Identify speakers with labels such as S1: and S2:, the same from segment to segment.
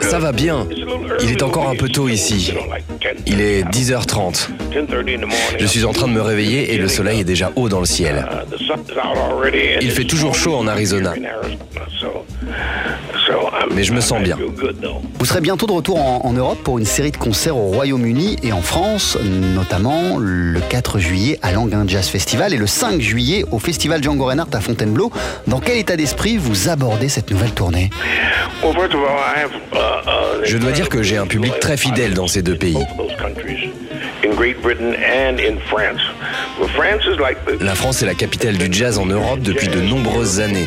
S1: Ça va bien. Il est encore un peu tôt ici. Il est 10h30. Je suis en train de me réveiller et le soleil est déjà haut dans le ciel. Il fait toujours chaud en Arizona. Mais je me sens bien.
S2: Vous serez bientôt de retour en, en Europe pour une série de concerts au Royaume-Uni et en France, notamment le 4 juillet à Languin Jazz Festival et le 5 juillet au Festival Django Reinhardt à Fontainebleau. Dans quel état d'esprit vous abordez cette nouvelle tournée?
S1: Je dois dire que j'ai un public très fidèle dans ces deux pays. La France est la capitale du jazz en Europe depuis de nombreuses années.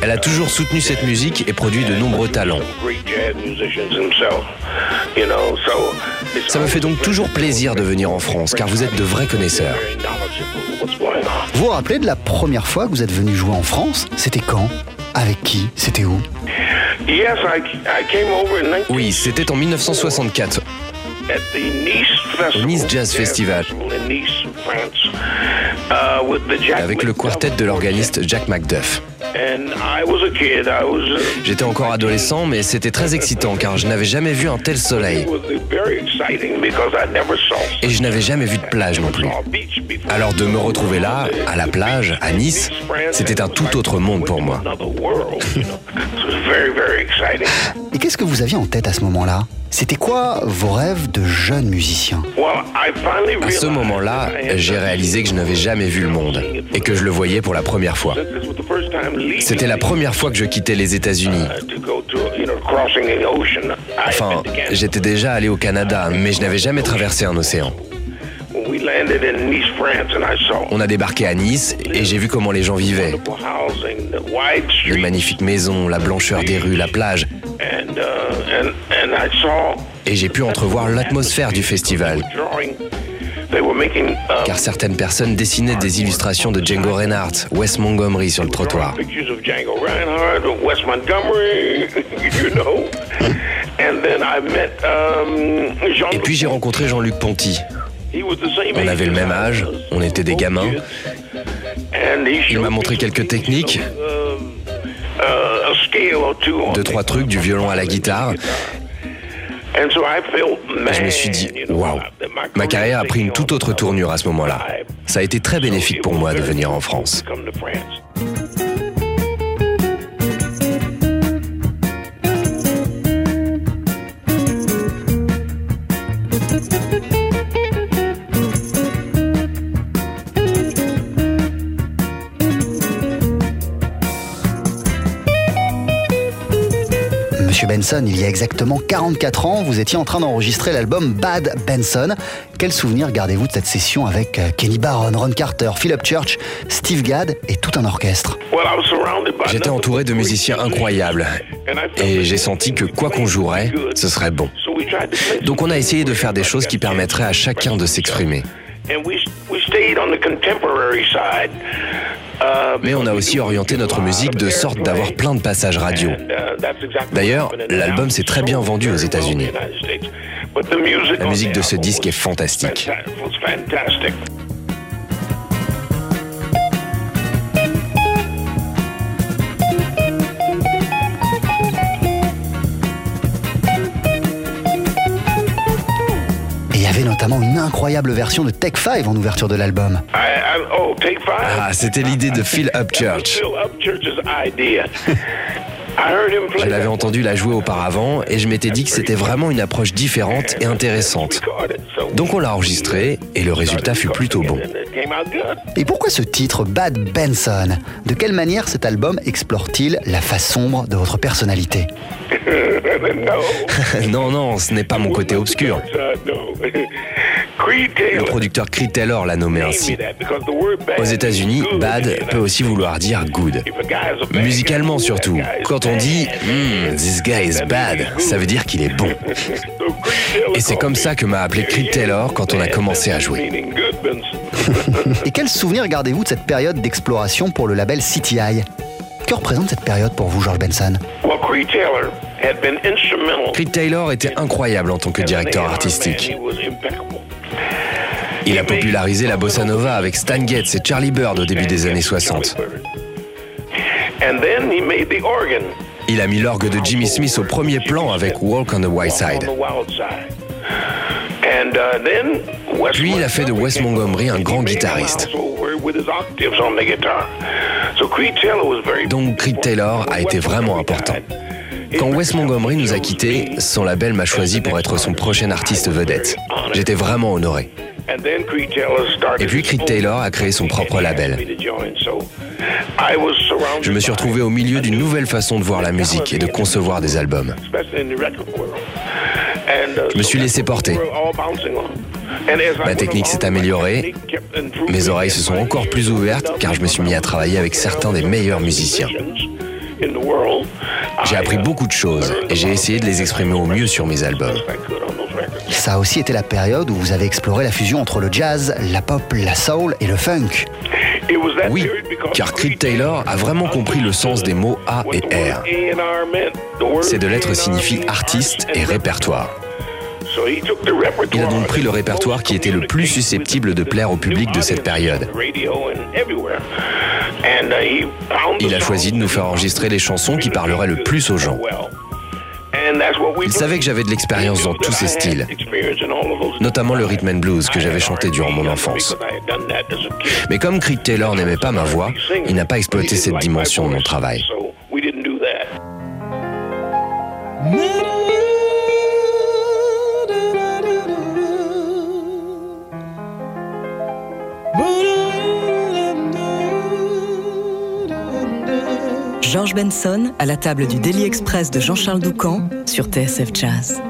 S1: Elle a toujours soutenu cette musique et produit de nombreux talents. Ça me fait donc toujours plaisir de venir en France car vous êtes de vrais connaisseurs.
S2: Vous vous rappelez de la première fois que vous êtes venu jouer en France? C'était quand? Avec qui? C'était où?
S1: Oui, c'était en 1964 at the Nice Festival. Nice Jazz Festival. Festival in Nice, France. Avec le quartet de l'organiste Jack McDuff. J'étais encore adolescent, mais c'était très excitant car je n'avais jamais vu un tel soleil. Et je n'avais jamais vu de plage non plus. Alors de me retrouver là, à la plage, à Nice, c'était un tout autre monde pour moi.
S2: Et qu'est-ce que vous aviez en tête à ce moment-là? C'était quoi vos rêves de jeune musicien?
S1: À ce moment-là, j'ai réalisé que je n'avais jamais vu le monde et que je le voyais pour la première fois. C'était la première fois que je quittais les États-Unis. Enfin, j'étais déjà allé au Canada, mais je n'avais jamais traversé un océan. On a débarqué à Nice et j'ai vu comment les gens vivaient. Les magnifiques maisons, la blancheur des rues, la plage. Et j'ai pu entrevoir l'atmosphère du festival. Car certaines personnes dessinaient des illustrations de Django Reinhardt, Wes Montgomery sur le trottoir. Et puis j'ai rencontré Jean-Luc Ponty. On avait le même âge, on était des gamins. Il m'a montré quelques techniques, deux, trois trucs, du violon à la guitare. Je me suis dit, waouh, ma carrière a pris une toute autre tournure à ce moment-là. Ça a été très bénéfique pour moi de venir en France.
S2: Monsieur Benson, il y a exactement 44 ans, vous étiez en train d'enregistrer l'album Bad Benson. Quel souvenir gardez-vous de cette session avec euh, Kenny Barron, Ron Carter, Philip Church, Steve Gadd et tout un orchestre?
S1: J'étais entouré de musiciens incroyables et j'ai senti que quoi qu'on jouerait, ce serait bon. Donc on a essayé de faire des choses qui permettraient à chacun de s'exprimer. Mais on a aussi orienté notre musique de sorte d'avoir plein de passages radio. D'ailleurs, l'album s'est très bien vendu aux États-Unis. La musique de ce disque est fantastique.
S2: Notamment une incroyable version de Take 5 en ouverture de l'album.
S1: Ah, c'était l'idée de Phil Upchurch. Je l'avais entendu la jouer auparavant et je m'étais dit que c'était vraiment une approche différente et intéressante. Donc on l'a enregistré et le résultat fut plutôt bon.
S2: Et pourquoi ce titre Bad Benson? De quelle manière cet album explore-t-il la face sombre de votre personnalité?
S1: non, non, ce n'est pas mon côté obscur. Le producteur Creed Taylor l'a nommé ainsi. Aux États-Unis, bad peut aussi vouloir dire good. Musicalement surtout. Quand on dit hmm, This guy is bad, ça veut dire qu'il est bon. Et c'est comme ça que m'a appelé Creed Taylor quand on a commencé à jouer.
S2: Et quel souvenir gardez-vous de cette période d'exploration pour le label CTI Que représente cette période pour vous, George Benson?
S1: Creed Taylor était incroyable en tant que directeur artistique. Il a popularisé la bossa nova avec Stan Getz et Charlie Bird au début des années 60. Il a mis l'orgue de Jimmy Smith au premier plan avec Walk on the Wild Side. Puis il a fait de Wes Montgomery un grand guitariste. Donc Creed Taylor a été vraiment important. Quand Wes Montgomery nous a quittés, son label m'a choisi pour être son prochain artiste vedette. J'étais vraiment honoré. Et puis Creed Taylor a créé son propre label. Je me suis retrouvé au milieu d'une nouvelle façon de voir la musique et de concevoir des albums. Je me suis laissé porter. Ma technique s'est améliorée, mes oreilles se sont encore plus ouvertes car je me suis mis à travailler avec certains des meilleurs musiciens. J'ai appris beaucoup de choses et j'ai essayé de les exprimer au mieux sur mes albums.
S2: Ça a aussi été la période où vous avez exploré la fusion entre le jazz, la pop, la soul et le funk.
S1: Oui, car Creed Taylor a vraiment compris le sens des mots A et R. Ces deux lettres signifient artiste et répertoire. Il a donc pris le répertoire qui était le plus susceptible de plaire au public de cette période. Il a choisi de nous faire enregistrer les chansons qui parleraient le plus aux gens. Il savait que j'avais de l'expérience dans tous ces styles, notamment le rhythm and blues que j'avais chanté durant mon enfance. Mais comme Creed Taylor n'aimait pas ma voix, il n'a pas exploité cette dimension de mon travail.
S3: George Benson à la table du Daily Express de Jean-Charles Doucan sur TSF Jazz.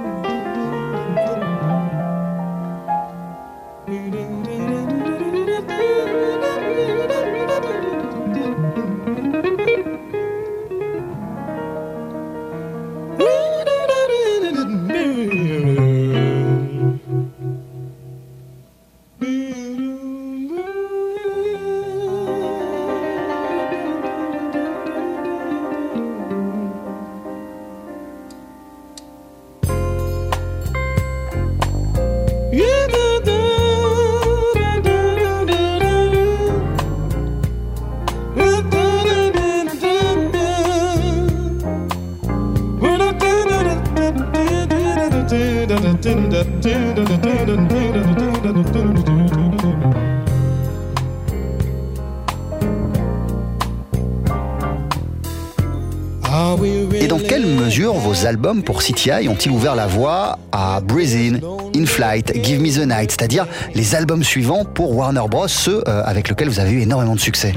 S2: Albums pour CTI ont-ils ouvert la voie à Breathe In, Flight, Give Me the Night, c'est-à-dire les albums suivants pour Warner Bros, ceux euh, avec lesquels vous avez eu énormément de succès.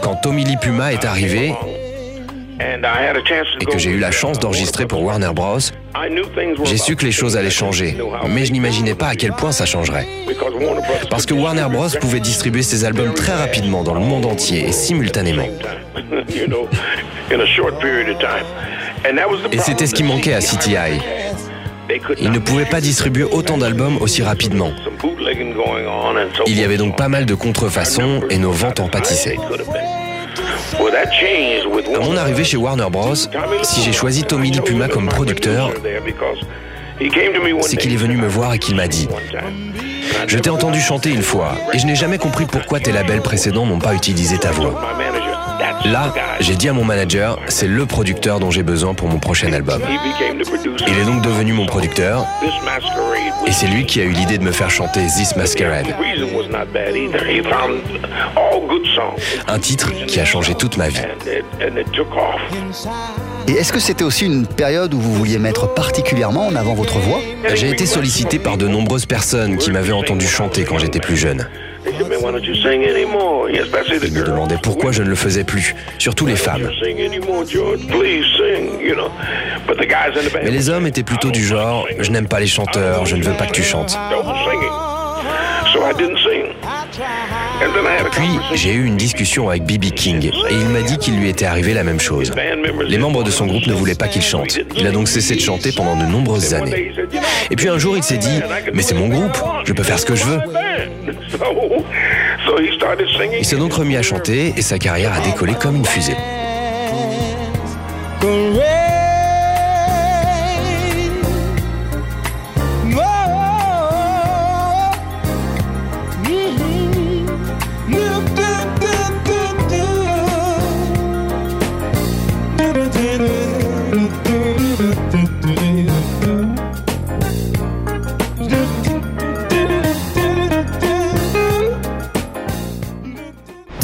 S1: Quand Tommy Lee Puma est arrivé, et que j'ai eu la chance d'enregistrer pour Warner Bros, j'ai su que les choses allaient changer, mais je n'imaginais pas à quel point ça changerait. Parce que Warner Bros pouvait distribuer ses albums très rapidement dans le monde entier et simultanément. Et c'était ce qui manquait à CTI. Ils ne pouvaient pas distribuer autant d'albums aussi rapidement. Il y avait donc pas mal de contrefaçons et nos ventes en pâtissaient. À mon arrivée chez Warner Bros, si j'ai choisi Tommy Lee Puma comme producteur, c'est qu'il est venu me voir et qu'il m'a dit Je t'ai entendu chanter une fois et je n'ai jamais compris pourquoi tes labels précédents n'ont pas utilisé ta voix. Là, j'ai dit à mon manager, c'est le producteur dont j'ai besoin pour mon prochain album. Il est donc devenu mon producteur et c'est lui qui a eu l'idée de me faire chanter This Masquerade. Un titre qui a changé toute ma vie.
S2: Et est-ce que c'était aussi une période où vous vouliez mettre particulièrement en avant votre voix?
S1: J'ai été sollicité par de nombreuses personnes qui m'avaient entendu chanter quand j'étais plus jeune. Ils me demandaient pourquoi je ne le faisais plus, surtout les femmes. Mais les hommes étaient plutôt du genre, je n'aime pas les chanteurs, je ne veux pas que tu chantes. Puis, j'ai eu une discussion avec B.B. King et il m'a dit qu'il lui était arrivé la même chose. Les membres de son groupe ne voulaient pas qu'il chante. Il a donc cessé de chanter pendant de nombreuses années. Et puis un jour, il s'est dit, mais c'est mon groupe, je peux faire ce que je veux. Il s'est donc remis à chanter et sa carrière a décollé comme une fusée.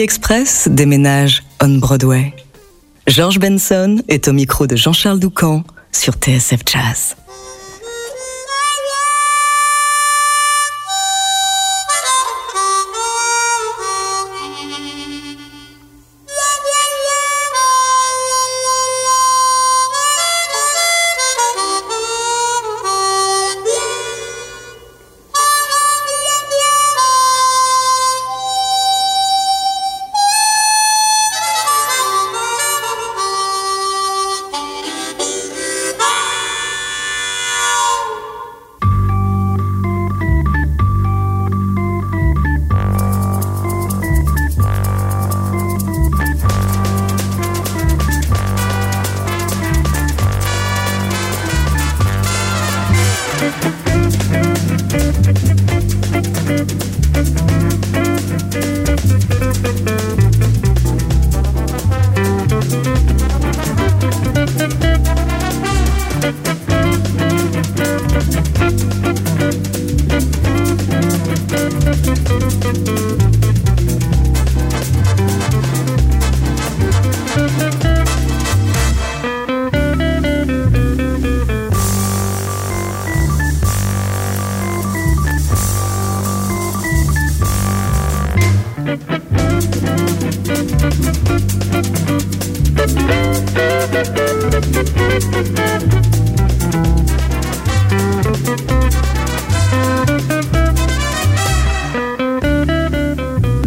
S4: Express déménage on Broadway. George Benson est au micro de Jean-Charles Doucan sur TSF Jazz.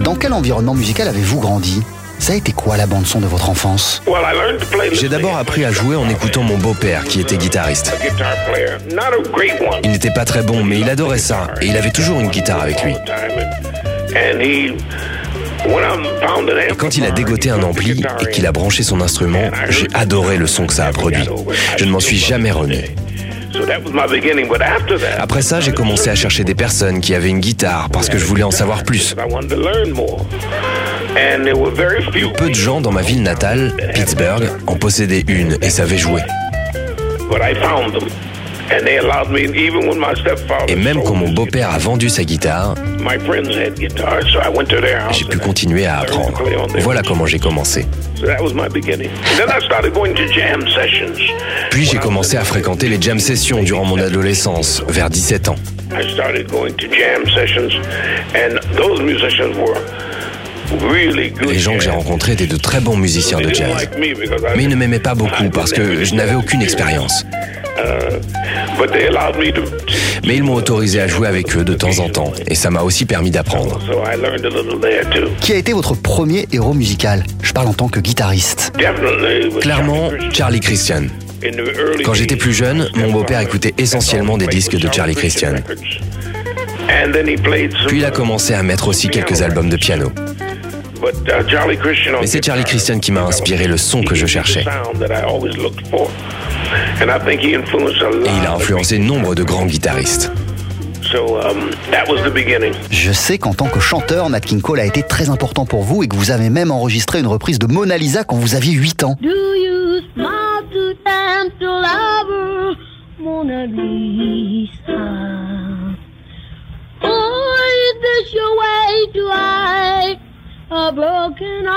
S2: Dans quel environnement musical avez-vous grandi? Ça a été quoi la bande son de votre enfance?
S1: J'ai d'abord appris à jouer en écoutant mon beau-père qui était guitariste. Il n'était pas très bon mais il adorait ça et il avait toujours une guitare avec lui.
S5: Quand il a dégoté un ampli et qu'il a branché son instrument, j'ai adoré le son que ça a produit. Je ne m'en suis jamais remis. Après ça, j'ai commencé à chercher des personnes qui avaient une guitare parce que je voulais en savoir plus. Peu de gens dans ma ville natale, Pittsburgh, en possédaient une et savaient jouer. Et même quand mon beau-père a vendu sa guitare, j'ai pu continuer à apprendre. Voilà comment j'ai commencé. Puis j'ai commencé à fréquenter les jam sessions durant mon adolescence, vers 17 ans. Les gens que j'ai rencontrés étaient de très bons musiciens de jazz. Mais ils ne m'aimaient pas beaucoup parce que je n'avais aucune expérience. Mais ils m'ont autorisé à jouer avec eux de temps en temps, et ça m'a aussi permis d'apprendre.
S1: Qui a été votre premier héros musical? Je parle en tant que guitariste.
S5: Clairement, Charlie Christian. Quand j'étais plus jeune, mon beau-père écoutait essentiellement des disques de Charlie Christian. Puis il a commencé à mettre aussi quelques albums de piano. Mais c'est Charlie Christian qui m'a inspiré le son que je cherchais. Et il a influencé nombre de grands guitaristes.
S1: Um, je sais qu'en tant que chanteur, Nat King Cole a été très important pour vous et que vous avez même enregistré une reprise de Mona Lisa quand vous aviez 8 ans. Mona Lisa? A broken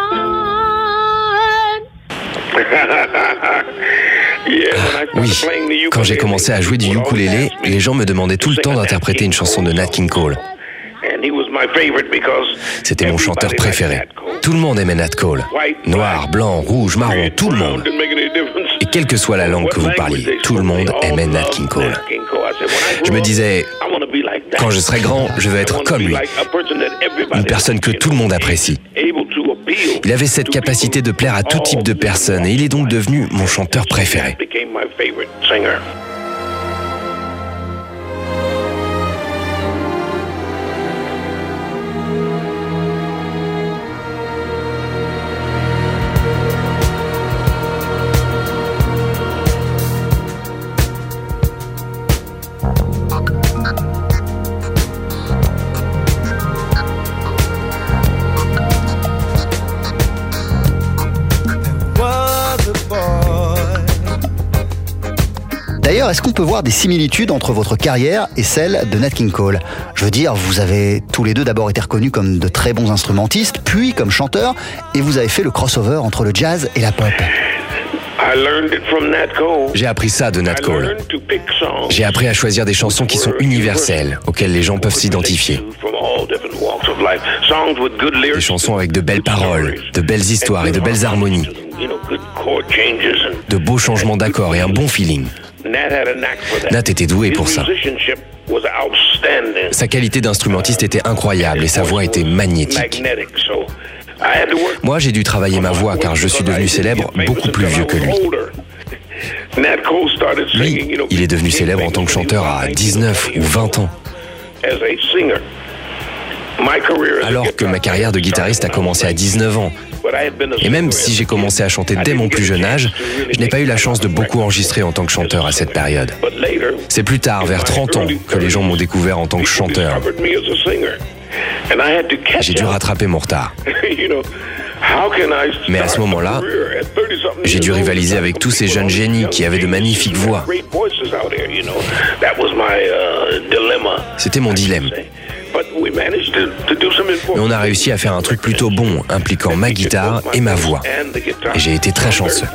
S1: oui, quand j'ai commencé à jouer du ukulélé, les gens me demandaient tout le temps d'interpréter une chanson de Nat King Cole. C'était mon chanteur préféré. Tout le monde aimait Nat Cole. Noir, blanc, rouge, marron, tout le monde. Et quelle que soit la langue que vous parliez, tout le monde aimait Nat King Cole. Je me disais, quand je serai grand, je veux être comme lui. Une personne que tout le monde apprécie. Il avait cette capacité de plaire à tout type de personnes et il est donc devenu mon chanteur préféré. Est-ce qu'on peut voir des similitudes entre votre carrière et celle de Nat King Cole? Je veux dire, vous avez tous les deux d'abord été reconnus comme de très bons instrumentistes, puis comme chanteurs, et vous avez fait le crossover entre le jazz et la pop. J'ai appris ça de Nat Cole. J'ai appris à choisir des chansons qui sont universelles, auxquelles les gens peuvent s'identifier. Des chansons avec de belles paroles, de belles histoires et de belles harmonies. De beaux changements d'accords et un bon feeling. Nat était doué pour ça. Sa qualité d'instrumentiste était incroyable et sa voix était magnétique. Moi, j'ai dû travailler ma voix car je suis devenu célèbre beaucoup plus vieux que lui. Lui, il est devenu célèbre en tant que chanteur à 19 ou 20 ans. Alors que ma carrière de guitariste a commencé à 19 ans et même si j'ai commencé à chanter dès mon plus jeune âge, je n'ai pas eu la chance de beaucoup enregistrer en tant que chanteur à cette période. C'est plus tard, vers 30 ans, que les gens m'ont découvert en tant que chanteur. J'ai dû rattraper mon retard. Mais à ce moment-là, j'ai dû rivaliser avec tous ces jeunes génies qui avaient de magnifiques voix. C'était mon dilemme. Mais on a réussi à faire un truc plutôt bon, impliquant ma guitare et ma voix. Et j'ai été très chanceux.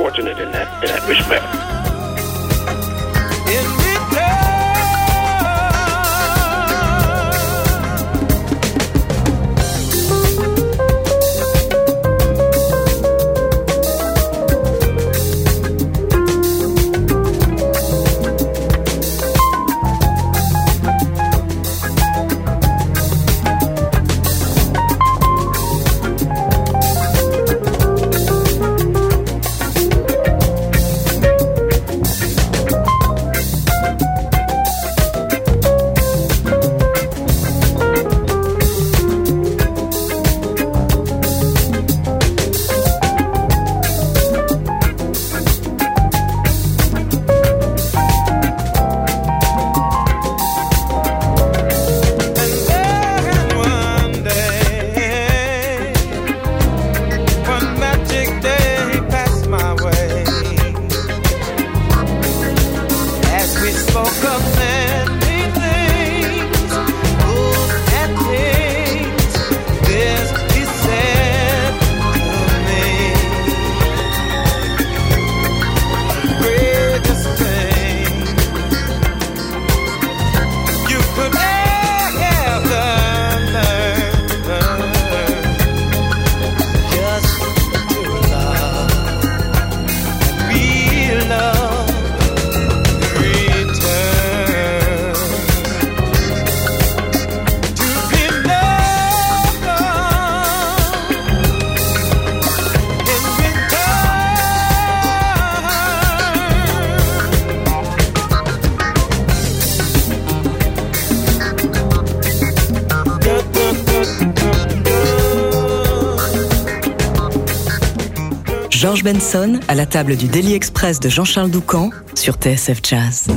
S3: Benson à la table du Daily Express de Jean-Charles Doucan sur TSF Jazz.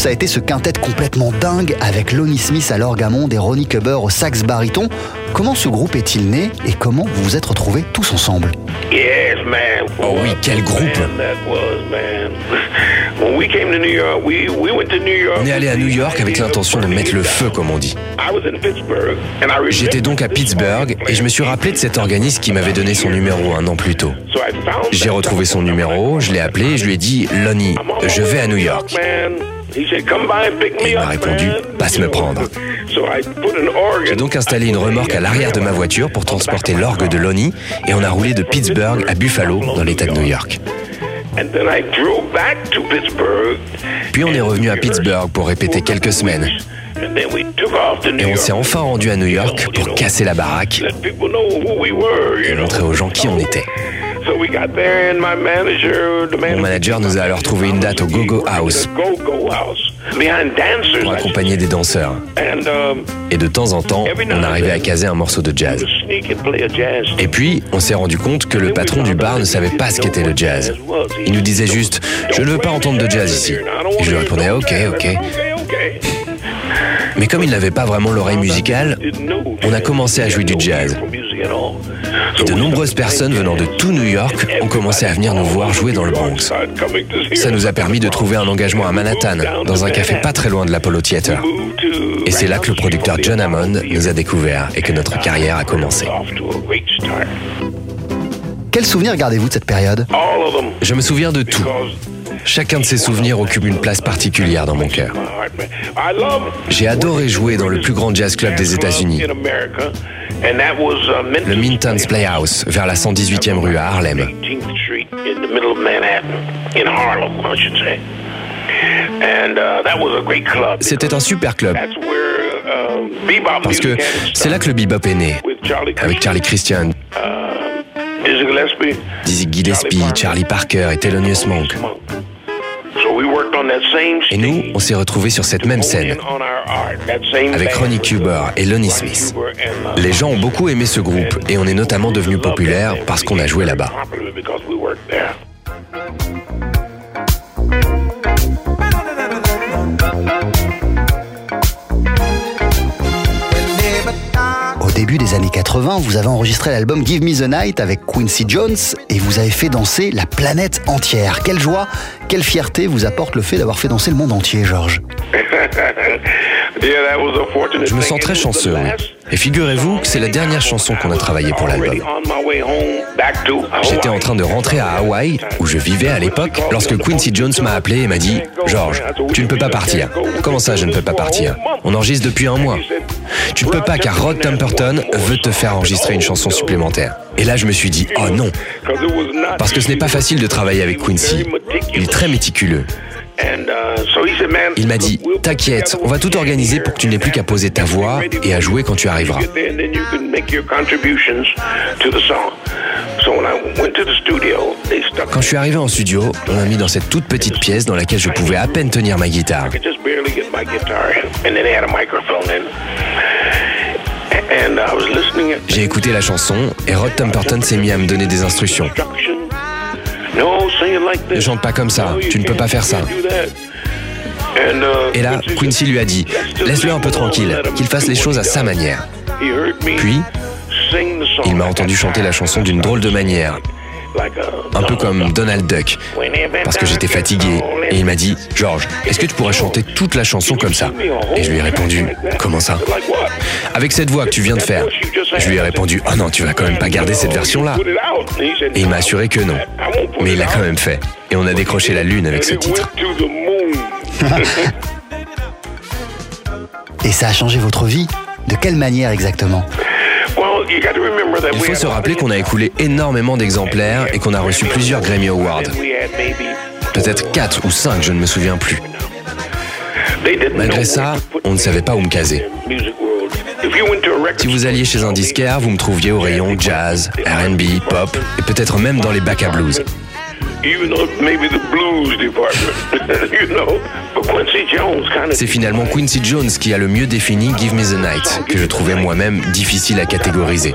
S2: Ça a été ce quintet complètement dingue avec Lonnie Smith à l'orgamon et Ronnie Cubber au sax baryton. Comment ce groupe est-il né et comment vous vous êtes retrouvés tous ensemble?
S1: Oh oui, quel groupe On est allé à New York avec l'intention de mettre le feu, comme on dit. J'étais donc à Pittsburgh et je me suis rappelé de cet organisme qui m'avait donné son numéro un an plus tôt. J'ai retrouvé son numéro, je l'ai appelé et je lui ai dit Lonnie, je vais à New York. Et il m'a répondu Passe me prendre. J'ai donc installé une remorque à l'arrière de ma voiture pour transporter l'orgue de Lonnie et on a roulé de Pittsburgh à Buffalo dans l'État de New York. Puis on est revenu à Pittsburgh pour répéter quelques semaines. Et on s'est enfin rendu à New York pour casser la baraque et montrer aux gens qui on était. Mon manager nous a alors trouvé une date au Go-Go House pour accompagner des danseurs.
S2: Um,
S1: Et de temps en temps, on arrivait à caser un morceau de jazz. Et puis, on s'est rendu compte que le patron du bar ne savait pas ce qu'était le jazz. Il nous disait juste Je ne veux pas entendre de jazz ici. Et je lui répondais Ok, ok. Mais comme il n'avait pas vraiment l'oreille musicale, on a commencé à jouer du jazz. Et de nombreuses personnes venant de tout New York ont commencé à venir nous voir jouer dans le Bronx. Ça nous a permis de trouver un engagement à Manhattan, dans un café pas très loin de l'Apollo Theater. Et c'est là que le producteur John Hammond nous a découverts et que notre carrière a commencé.
S2: Quel souvenir gardez-vous de cette période?
S1: Je me souviens de tout. Chacun de ces souvenirs occupe une place particulière dans mon cœur. J'ai adoré jouer dans le plus grand jazz club des États-Unis, le Minton's Playhouse, vers la 118e rue à Harlem. C'était un super club. Parce que c'est là que le bebop est né, avec Charlie Christian, Dizzy Gillespie, Charlie Parker et Thelonious Monk. Et nous, on s'est retrouvés sur cette même scène, avec Ronnie Cuber et Lonnie Smith. Les gens ont beaucoup aimé ce groupe et on est notamment devenu populaire parce qu'on a joué là-bas.
S2: Des années 80, vous avez enregistré l'album Give Me the Night avec Quincy Jones et vous avez fait danser la planète entière. Quelle joie, quelle fierté vous apporte le fait d'avoir fait danser le monde entier, Georges
S1: Je me sens très chanceux. Et figurez-vous que c'est la dernière chanson qu'on a travaillée pour l'album. J'étais en train de rentrer à Hawaï, où je vivais à l'époque, lorsque Quincy Jones m'a appelé et m'a dit George, tu ne peux pas partir. Comment ça, je ne peux pas partir? On enregistre depuis un mois. Tu ne peux pas car Rod Temperton veut te faire enregistrer une chanson supplémentaire. Et là, je me suis dit Oh non Parce que ce n'est pas facile de travailler avec Quincy. Il est très méticuleux. Il m'a dit, t'inquiète, on va tout organiser pour que tu n'aies plus qu'à poser ta voix et à jouer quand tu arriveras. Quand je suis arrivé en studio, on m'a mis dans cette toute petite pièce dans laquelle je pouvais à peine tenir ma guitare. J'ai écouté la chanson et Rod Temperton s'est mis à me donner des instructions. Ne chante pas comme ça, tu ne peux pas faire ça. Et là, Quincy lui a dit, laisse-le un peu tranquille, qu'il fasse les choses à sa manière. Puis, il m'a entendu chanter la chanson d'une drôle de manière, un peu comme Donald Duck, parce que j'étais fatigué. Et il m'a dit, George, est-ce que tu pourrais chanter toute la chanson comme ça? Et je lui ai répondu, comment ça? Avec cette voix que tu viens de faire. Je lui ai répondu, oh non, tu vas quand même pas garder cette version-là. Et il m'a assuré que non. Mais il l'a quand même fait. Et on a décroché la lune avec ce titre.
S2: Et ça a changé votre vie? De quelle manière exactement?
S1: Il faut se rappeler qu'on a écoulé énormément d'exemplaires et qu'on a reçu plusieurs Grammy Awards. Peut-être 4 ou 5, je ne me souviens plus. Malgré ça, on ne savait pas où me caser. Si vous alliez chez un disquaire, vous me trouviez au rayon jazz, RB, pop et peut-être même dans les bacs à blues. C'est finalement Quincy Jones qui a le mieux défini Give Me the Night, que je trouvais moi-même difficile à catégoriser.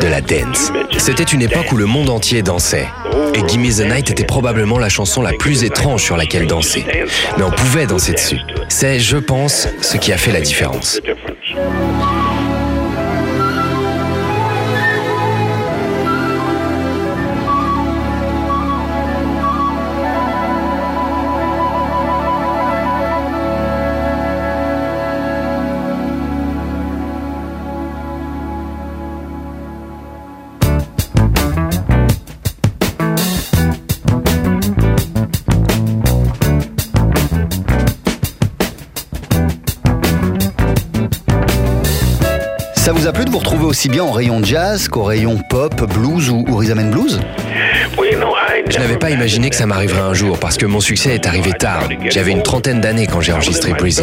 S1: De la dance. C'était une époque où le monde entier dansait. Et Give Me the Night était probablement la chanson la plus étrange sur laquelle danser. Mais on pouvait danser dessus. C'est, je pense, ce qui a fait la différence.
S2: Aussi bien au rayon jazz qu'au rayon pop, blues ou, rhythm and blues
S1: je n'avais pas imaginé que ça m'arriverait un jour parce que mon succès est arrivé tard. J'avais une trentaine d'années quand j'ai enregistré Breezy.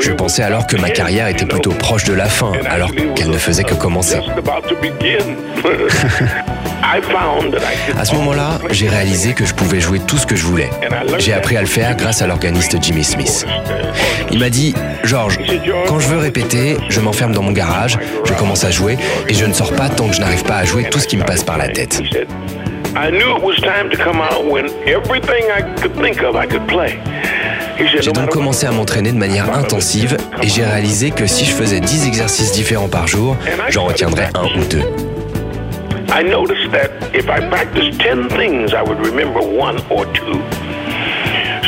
S1: Je pensais alors que ma carrière était plutôt proche de la fin, alors qu'elle ne faisait que commencer. À ce moment-là, j'ai réalisé que je pouvais jouer tout ce que je voulais. J'ai appris à le faire grâce à l'organiste Jimmy Smith. Il m'a dit, George, quand je veux répéter, je m'enferme dans mon garage, je commence à jouer et je ne sors pas tant que je n'arrive pas à jouer tout ce qui me passe par la tête. J'ai donc commencé à m'entraîner de manière intensive et j'ai réalisé que si je faisais 10 exercices différents par jour, j'en retiendrais un ou deux.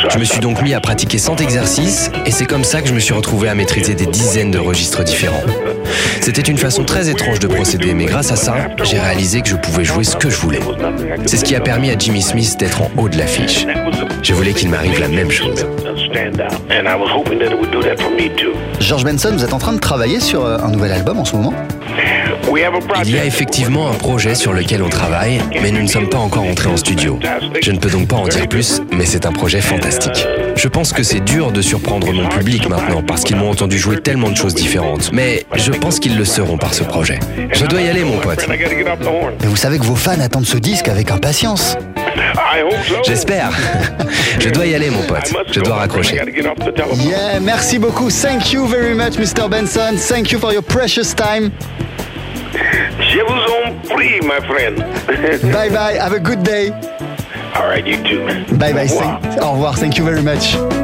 S1: Je me suis donc mis à pratiquer 100 exercices et c'est comme ça que je me suis retrouvé à maîtriser des dizaines de registres différents. C'était une façon très étrange de procéder, mais grâce à ça, j'ai réalisé que je pouvais jouer ce que je voulais. C'est ce qui a permis à Jimmy Smith d'être en haut de l'affiche. Je voulais qu'il m'arrive la même chose.
S2: George Benson, vous êtes en train de travailler sur euh, un nouvel album en ce moment?
S1: Il y a effectivement un projet sur lequel on travaille, mais nous ne sommes pas encore entrés en studio. Je ne peux donc pas en dire plus, mais c'est un projet fantastique. Je pense que c'est dur de surprendre mon public maintenant parce qu'ils m'ont entendu jouer tellement de choses différentes, mais je pense qu'ils le seront par ce projet. Je dois y aller, mon pote.
S2: Mais vous savez que vos fans attendent ce disque avec impatience.
S1: J'espère. Je dois y aller, mon pote. Je dois raccrocher.
S2: Yeah, merci beaucoup. Thank you very much, Mr. Benson. Thank you for your precious time.
S6: Je vous en prie, my friend.
S2: bye bye. Have a good day.
S6: All right, you too.
S2: Bye bye. Au revoir. Thank you very much.